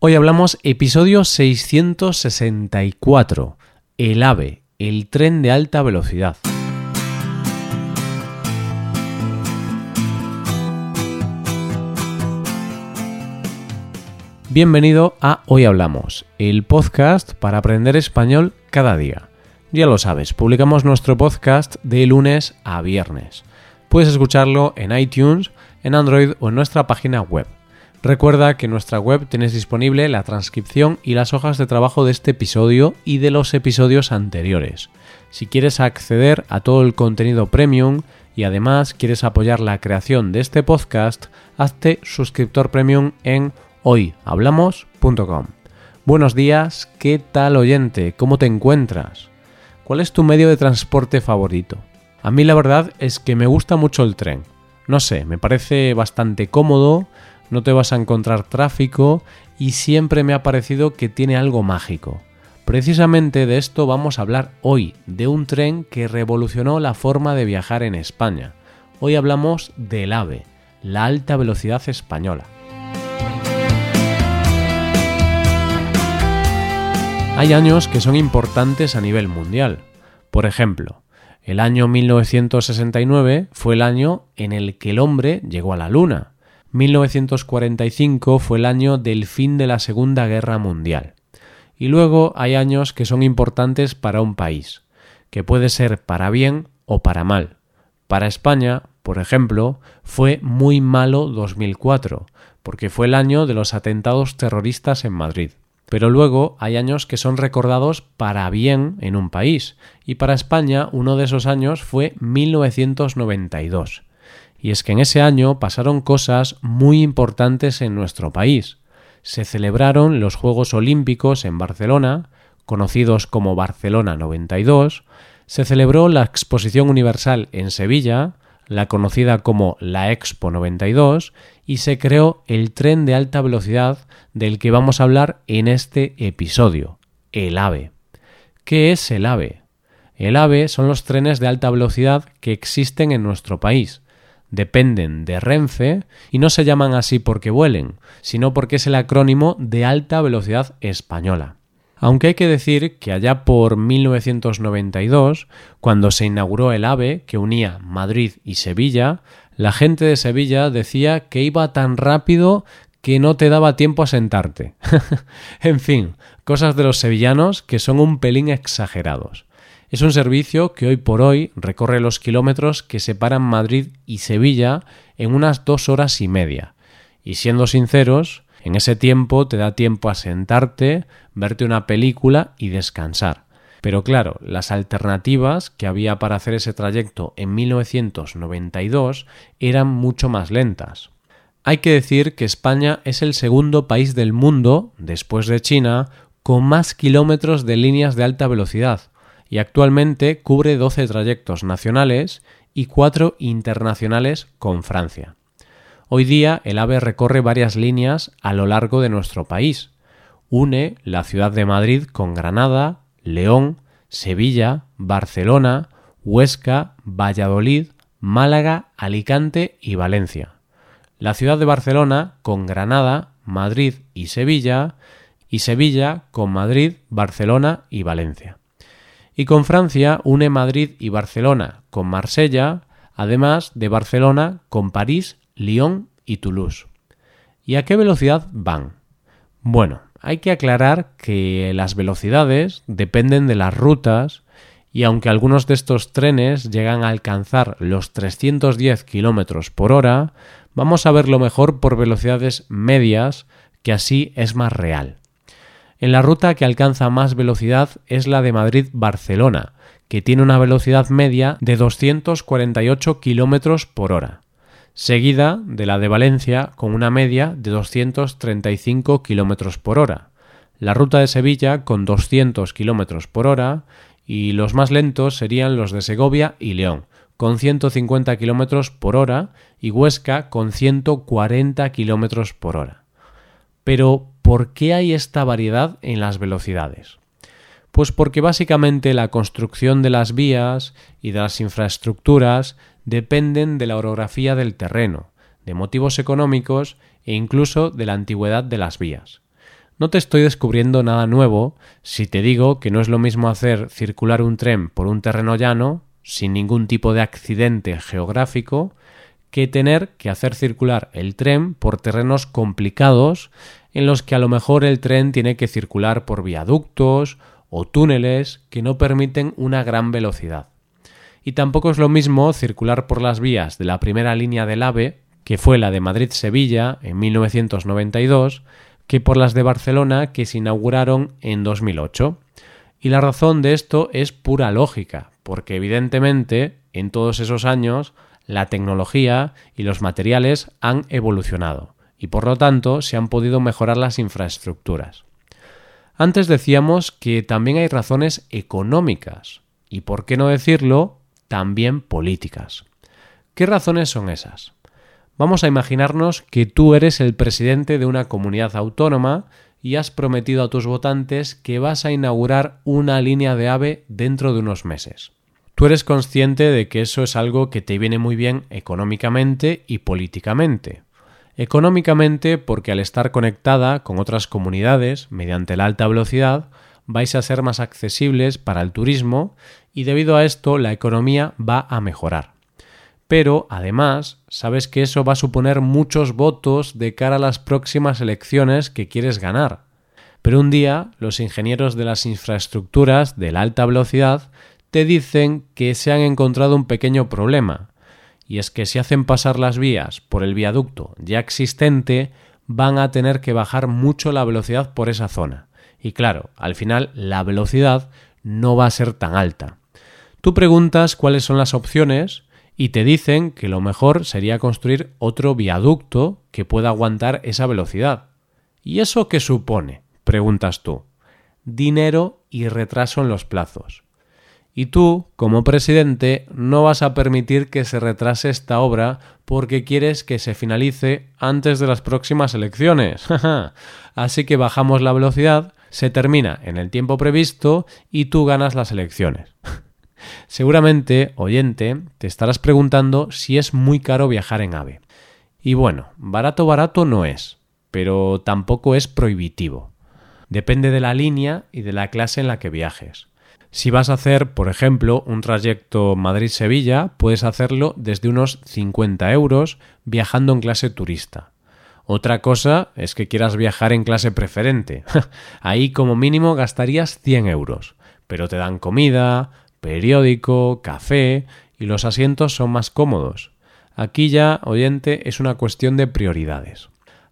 Hoy hablamos episodio 664, el AVE, el tren de alta velocidad. Bienvenido a Hoy Hablamos, el podcast para aprender español cada día. Ya lo sabes, publicamos nuestro podcast de lunes a viernes. Puedes escucharlo en iTunes, en Android o en nuestra página web. Recuerda que en nuestra web tienes disponible la transcripción y las hojas de trabajo de este episodio y de los episodios anteriores. Si quieres acceder a todo el contenido premium y además quieres apoyar la creación de este podcast, hazte suscriptor premium en hoyhablamos.com. Buenos días, ¿qué tal oyente? ¿Cómo te encuentras? ¿Cuál es tu medio de transporte favorito? A mí la verdad es que me gusta mucho el tren. No sé, me parece bastante cómodo, no te vas a encontrar tráfico y siempre me ha parecido que tiene algo mágico. Precisamente de esto vamos a hablar hoy, de un tren que revolucionó la forma de viajar en España. Hoy hablamos del AVE, la alta velocidad española. Hay años que son importantes a nivel mundial. Por ejemplo, el año 1969 fue el año en el que el hombre llegó a la Luna. 1945 fue el año del fin de la Segunda Guerra Mundial. Y luego hay años que son importantes para un país, que puede ser para bien o para mal. Para España, por ejemplo, fue muy malo 2004, porque fue el año de los atentados terroristas en Madrid. Pero luego hay años que son recordados para bien en un país, y para España uno de esos años fue 1992 y es que en ese año pasaron cosas muy importantes en nuestro país. Se celebraron los Juegos Olímpicos en Barcelona, conocidos como Barcelona 92, se celebró la Exposición Universal en Sevilla, la conocida como la Expo 92, y se creó el tren de alta velocidad del que vamos a hablar en este episodio, el AVE. ¿Qué es el AVE? El AVE son los trenes de alta velocidad que existen en nuestro país, dependen de Renfe y no se llaman así porque vuelen, sino porque es el acrónimo de alta velocidad española. Aunque hay que decir que allá por 1992, cuando se inauguró el AVE que unía Madrid y Sevilla, la gente de Sevilla decía que iba tan rápido que no te daba tiempo a sentarte. en fin, cosas de los sevillanos que son un pelín exagerados. Es un servicio que hoy por hoy recorre los kilómetros que separan Madrid y Sevilla en unas dos horas y media. Y siendo sinceros, en ese tiempo te da tiempo a sentarte, verte una película y descansar. Pero claro, las alternativas que había para hacer ese trayecto en 1992 eran mucho más lentas. Hay que decir que España es el segundo país del mundo, después de China, con más kilómetros de líneas de alta velocidad, y actualmente cubre 12 trayectos nacionales y 4 internacionales con Francia. Hoy día el AVE recorre varias líneas a lo largo de nuestro país. Une la ciudad de Madrid con Granada, León, Sevilla, Barcelona, Huesca, Valladolid, Málaga, Alicante y Valencia. La ciudad de Barcelona con Granada, Madrid y Sevilla, y Sevilla con Madrid, Barcelona y Valencia y con Francia une Madrid y Barcelona con Marsella, además de Barcelona con París, Lyon y Toulouse. ¿Y a qué velocidad van? Bueno, hay que aclarar que las velocidades dependen de las rutas y aunque algunos de estos trenes llegan a alcanzar los 310 km por hora, vamos a verlo mejor por velocidades medias, que así es más real. En la ruta que alcanza más velocidad es la de Madrid-Barcelona, que tiene una velocidad media de 248 km por hora, seguida de la de Valencia con una media de 235 km por hora, la ruta de Sevilla con 200 km por hora y los más lentos serían los de Segovia y León, con 150 km por hora y Huesca con 140 km por hora. Pero, ¿por qué hay esta variedad en las velocidades? Pues porque básicamente la construcción de las vías y de las infraestructuras dependen de la orografía del terreno, de motivos económicos e incluso de la antigüedad de las vías. No te estoy descubriendo nada nuevo si te digo que no es lo mismo hacer circular un tren por un terreno llano, sin ningún tipo de accidente geográfico, que tener que hacer circular el tren por terrenos complicados en los que a lo mejor el tren tiene que circular por viaductos o túneles que no permiten una gran velocidad. Y tampoco es lo mismo circular por las vías de la primera línea del AVE, que fue la de Madrid-Sevilla en 1992, que por las de Barcelona que se inauguraron en 2008. Y la razón de esto es pura lógica, porque evidentemente en todos esos años la tecnología y los materiales han evolucionado y por lo tanto se han podido mejorar las infraestructuras. Antes decíamos que también hay razones económicas y, por qué no decirlo, también políticas. ¿Qué razones son esas? Vamos a imaginarnos que tú eres el presidente de una comunidad autónoma y has prometido a tus votantes que vas a inaugurar una línea de AVE dentro de unos meses. Tú eres consciente de que eso es algo que te viene muy bien económicamente y políticamente. Económicamente porque al estar conectada con otras comunidades mediante la alta velocidad vais a ser más accesibles para el turismo y debido a esto la economía va a mejorar. Pero además sabes que eso va a suponer muchos votos de cara a las próximas elecciones que quieres ganar. Pero un día los ingenieros de las infraestructuras de la alta velocidad te dicen que se han encontrado un pequeño problema, y es que si hacen pasar las vías por el viaducto ya existente, van a tener que bajar mucho la velocidad por esa zona. Y claro, al final la velocidad no va a ser tan alta. Tú preguntas cuáles son las opciones y te dicen que lo mejor sería construir otro viaducto que pueda aguantar esa velocidad. ¿Y eso qué supone? preguntas tú. Dinero y retraso en los plazos. Y tú, como presidente, no vas a permitir que se retrase esta obra porque quieres que se finalice antes de las próximas elecciones. Así que bajamos la velocidad, se termina en el tiempo previsto y tú ganas las elecciones. Seguramente, oyente, te estarás preguntando si es muy caro viajar en AVE. Y bueno, barato barato no es, pero tampoco es prohibitivo. Depende de la línea y de la clase en la que viajes. Si vas a hacer, por ejemplo, un trayecto Madrid-Sevilla, puedes hacerlo desde unos 50 euros viajando en clase turista. Otra cosa es que quieras viajar en clase preferente. Ahí como mínimo gastarías 100 euros, pero te dan comida, periódico, café y los asientos son más cómodos. Aquí ya, oyente, es una cuestión de prioridades.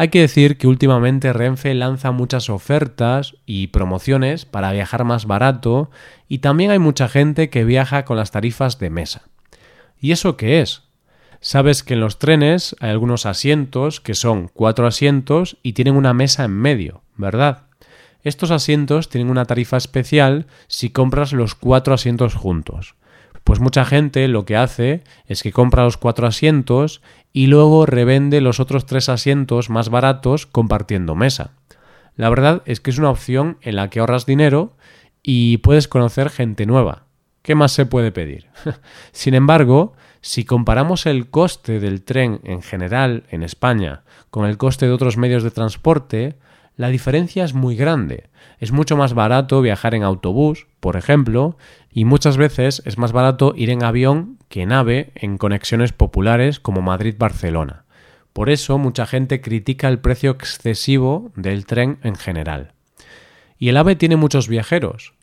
Hay que decir que últimamente Renfe lanza muchas ofertas y promociones para viajar más barato y también hay mucha gente que viaja con las tarifas de mesa. ¿Y eso qué es? Sabes que en los trenes hay algunos asientos que son cuatro asientos y tienen una mesa en medio, ¿verdad? Estos asientos tienen una tarifa especial si compras los cuatro asientos juntos. Pues mucha gente lo que hace es que compra los cuatro asientos y luego revende los otros tres asientos más baratos compartiendo mesa. La verdad es que es una opción en la que ahorras dinero y puedes conocer gente nueva. ¿Qué más se puede pedir? Sin embargo, si comparamos el coste del tren en general en España con el coste de otros medios de transporte, la diferencia es muy grande. Es mucho más barato viajar en autobús, por ejemplo, y muchas veces es más barato ir en avión que en AVE en conexiones populares como Madrid-Barcelona. Por eso mucha gente critica el precio excesivo del tren en general. ¿Y el AVE tiene muchos viajeros?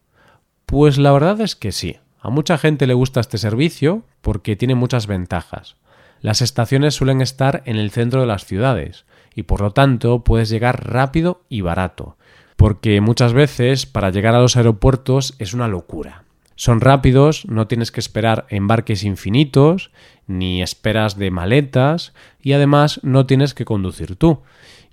Pues la verdad es que sí. A mucha gente le gusta este servicio porque tiene muchas ventajas. Las estaciones suelen estar en el centro de las ciudades y por lo tanto puedes llegar rápido y barato, porque muchas veces para llegar a los aeropuertos es una locura. Son rápidos, no tienes que esperar embarques infinitos, ni esperas de maletas, y además no tienes que conducir tú.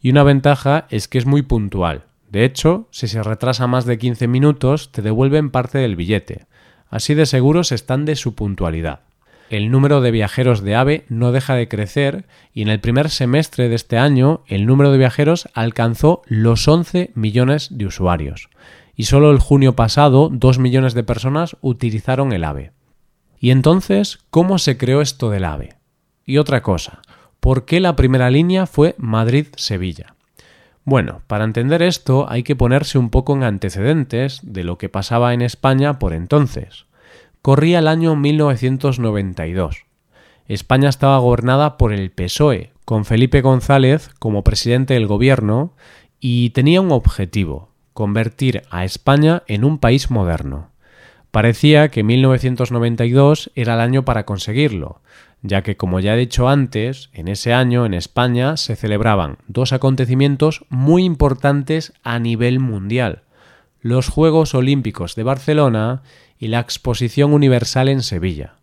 Y una ventaja es que es muy puntual. De hecho, si se retrasa más de 15 minutos, te devuelven parte del billete. Así de seguros están de su puntualidad. El número de viajeros de AVE no deja de crecer y en el primer semestre de este año el número de viajeros alcanzó los 11 millones de usuarios y solo el junio pasado dos millones de personas utilizaron el AVE. ¿Y entonces cómo se creó esto del AVE? Y otra cosa, ¿por qué la primera línea fue Madrid-Sevilla? Bueno, para entender esto hay que ponerse un poco en antecedentes de lo que pasaba en España por entonces. Corría el año 1992. España estaba gobernada por el PSOE, con Felipe González como presidente del gobierno, y tenía un objetivo, convertir a España en un país moderno. Parecía que 1992 era el año para conseguirlo, ya que, como ya he dicho antes, en ese año en España se celebraban dos acontecimientos muy importantes a nivel mundial, los Juegos Olímpicos de Barcelona y la Exposición Universal en Sevilla.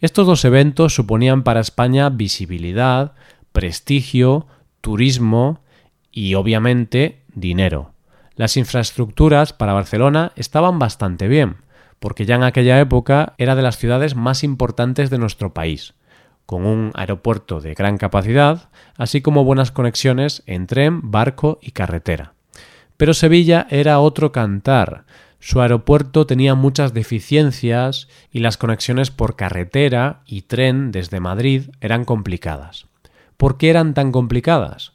Estos dos eventos suponían para España visibilidad, prestigio, turismo y, obviamente, dinero. Las infraestructuras para Barcelona estaban bastante bien, porque ya en aquella época era de las ciudades más importantes de nuestro país, con un aeropuerto de gran capacidad, así como buenas conexiones en tren, barco y carretera. Pero Sevilla era otro cantar. Su aeropuerto tenía muchas deficiencias y las conexiones por carretera y tren desde Madrid eran complicadas. ¿Por qué eran tan complicadas?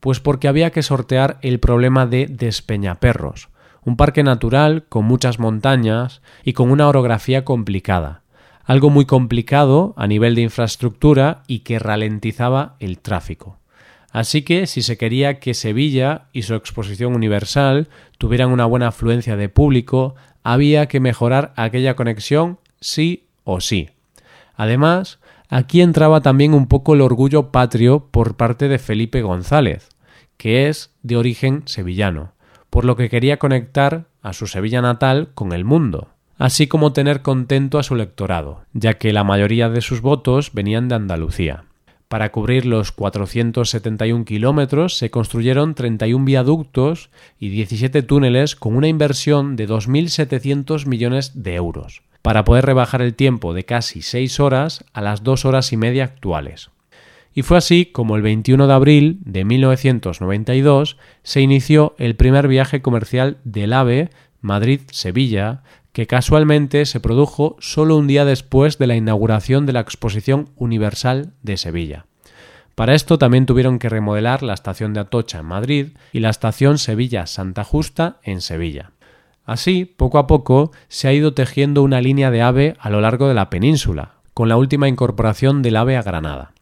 Pues porque había que sortear el problema de Despeñaperros, un parque natural con muchas montañas y con una orografía complicada, algo muy complicado a nivel de infraestructura y que ralentizaba el tráfico. Así que si se quería que Sevilla y su exposición universal tuvieran una buena afluencia de público, había que mejorar aquella conexión sí o sí. Además, aquí entraba también un poco el orgullo patrio por parte de Felipe González, que es de origen sevillano por lo que quería conectar a su Sevilla natal con el mundo, así como tener contento a su electorado, ya que la mayoría de sus votos venían de Andalucía. Para cubrir los 471 kilómetros se construyeron 31 viaductos y 17 túneles con una inversión de 2.700 millones de euros, para poder rebajar el tiempo de casi 6 horas a las 2 horas y media actuales. Y fue así como el 21 de abril de 1992 se inició el primer viaje comercial del AVE Madrid-Sevilla, que casualmente se produjo solo un día después de la inauguración de la Exposición Universal de Sevilla. Para esto también tuvieron que remodelar la estación de Atocha en Madrid y la estación Sevilla-Santa Justa en Sevilla. Así, poco a poco, se ha ido tejiendo una línea de AVE a lo largo de la península, con la última incorporación del AVE a Granada.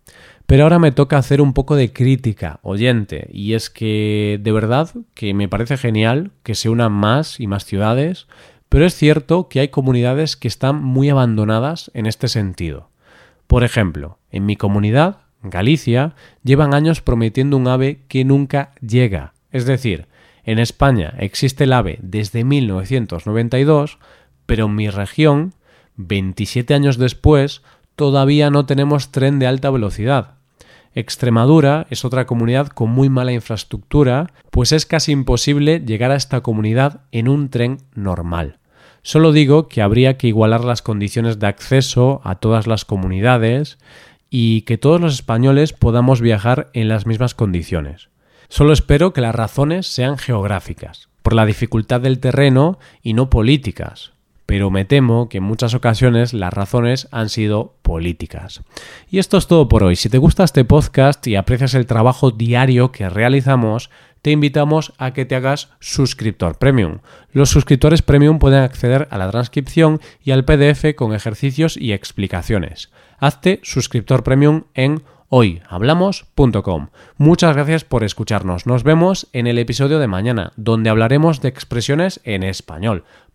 Pero ahora me toca hacer un poco de crítica, oyente, y es que de verdad que me parece genial que se unan más y más ciudades, pero es cierto que hay comunidades que están muy abandonadas en este sentido. Por ejemplo, en mi comunidad, Galicia, llevan años prometiendo un ave que nunca llega. Es decir, en España existe el ave desde 1992, pero en mi región, 27 años después, todavía no tenemos tren de alta velocidad. Extremadura es otra comunidad con muy mala infraestructura, pues es casi imposible llegar a esta comunidad en un tren normal. Solo digo que habría que igualar las condiciones de acceso a todas las comunidades y que todos los españoles podamos viajar en las mismas condiciones. Solo espero que las razones sean geográficas, por la dificultad del terreno y no políticas, pero me temo que en muchas ocasiones las razones han sido políticas. Y esto es todo por hoy. Si te gusta este podcast y aprecias el trabajo diario que realizamos, te invitamos a que te hagas suscriptor premium. Los suscriptores premium pueden acceder a la transcripción y al PDF con ejercicios y explicaciones. Hazte suscriptor premium en hoyhablamos.com. Muchas gracias por escucharnos. Nos vemos en el episodio de mañana, donde hablaremos de expresiones en español.